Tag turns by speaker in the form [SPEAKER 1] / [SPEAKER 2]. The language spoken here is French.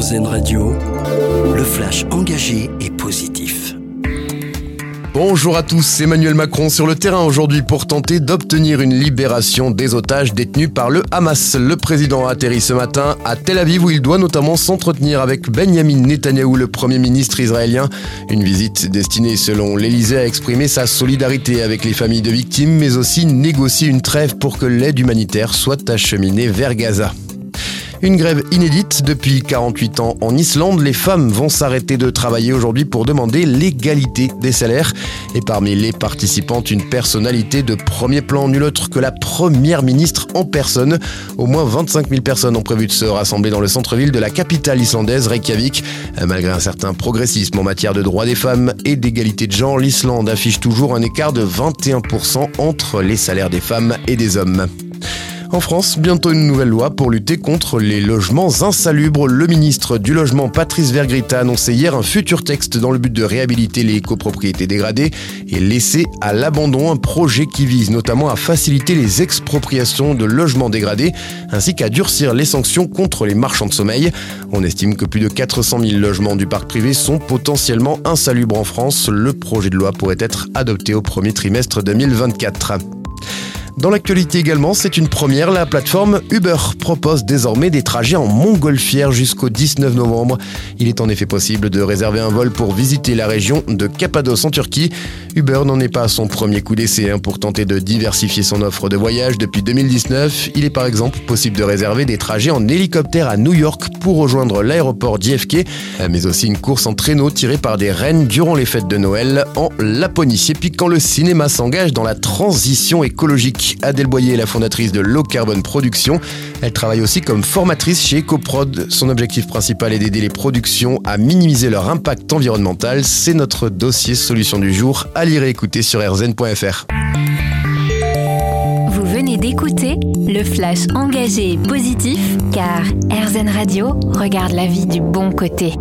[SPEAKER 1] Radio, le flash engagé et positif.
[SPEAKER 2] Bonjour à tous, Emmanuel Macron sur le terrain aujourd'hui pour tenter d'obtenir une libération des otages détenus par le Hamas. Le président a atterri ce matin à Tel Aviv où il doit notamment s'entretenir avec Benjamin Netanyahou, le premier ministre israélien. Une visite destinée selon l'Elysée à exprimer sa solidarité avec les familles de victimes mais aussi négocier une trêve pour que l'aide humanitaire soit acheminée vers Gaza. Une grève inédite depuis 48 ans en Islande. Les femmes vont s'arrêter de travailler aujourd'hui pour demander l'égalité des salaires. Et parmi les participantes, une personnalité de premier plan, nul autre que la première ministre en personne. Au moins 25 000 personnes ont prévu de se rassembler dans le centre-ville de la capitale islandaise, Reykjavik. Malgré un certain progressisme en matière de droits des femmes et d'égalité de genre, l'Islande affiche toujours un écart de 21% entre les salaires des femmes et des hommes. En France, bientôt une nouvelle loi pour lutter contre les logements insalubres. Le ministre du Logement, Patrice Vergrit, a annoncé hier un futur texte dans le but de réhabiliter les copropriétés dégradées et laisser à l'abandon un projet qui vise notamment à faciliter les expropriations de logements dégradés ainsi qu'à durcir les sanctions contre les marchands de sommeil. On estime que plus de 400 000 logements du parc privé sont potentiellement insalubres en France. Le projet de loi pourrait être adopté au premier trimestre 2024. Dans l'actualité également, c'est une première, la plateforme Uber propose désormais des trajets en montgolfière jusqu'au 19 novembre. Il est en effet possible de réserver un vol pour visiter la région de Cappadoce en Turquie. Uber n'en est pas son premier coup d'essai hein, pour tenter de diversifier son offre de voyage depuis 2019. Il est par exemple possible de réserver des trajets en hélicoptère à New York pour rejoindre l'aéroport JFK, mais aussi une course en traîneau tirée par des rennes durant les fêtes de Noël en Laponie. Et puis quand le cinéma s'engage dans la transition écologique, Adèle Boyer est la fondatrice de Low Carbon Production. Elle travaille aussi comme formatrice chez EcoProd. Son objectif principal est d'aider les productions à minimiser leur impact environnemental. C'est notre dossier solution du jour à lire et écouter sur rzn.fr.
[SPEAKER 3] Vous venez d'écouter le flash engagé et positif car RZN Radio regarde la vie du bon côté.